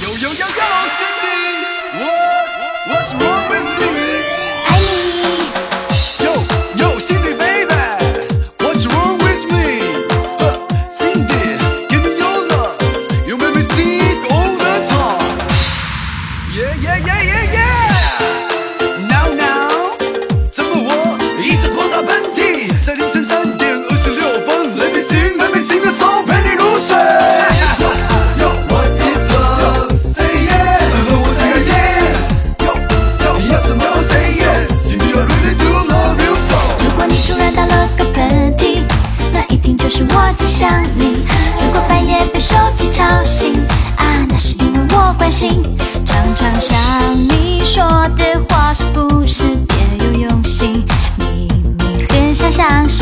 yo yo 想你，如果半夜被手机吵醒，啊，那是因为我关心，常常想你说的话是不是别有用心，明明很想相信。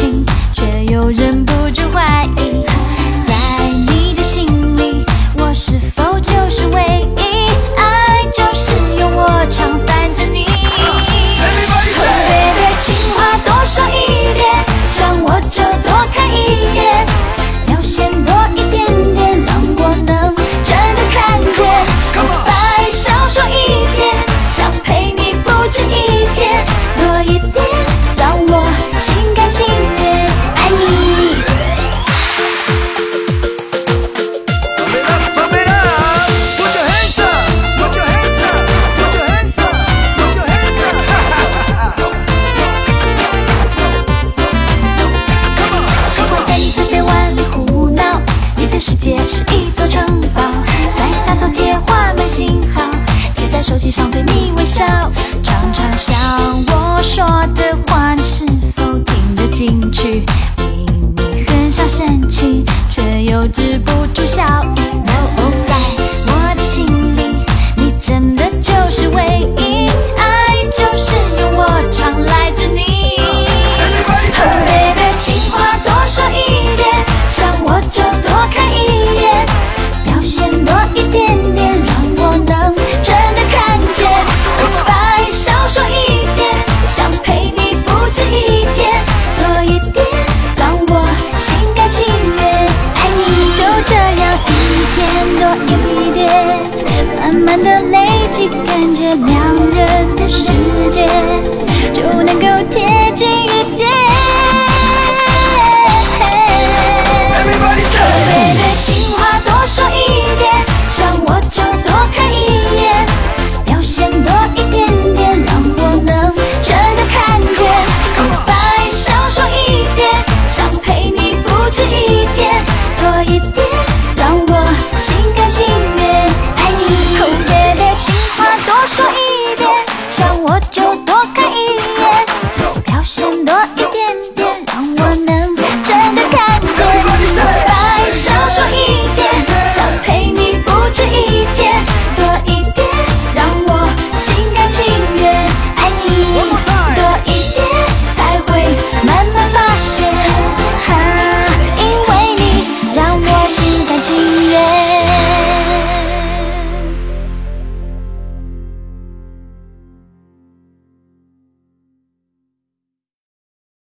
微笑，常常笑我说的。慢慢的累积，感觉两人的世界就能够。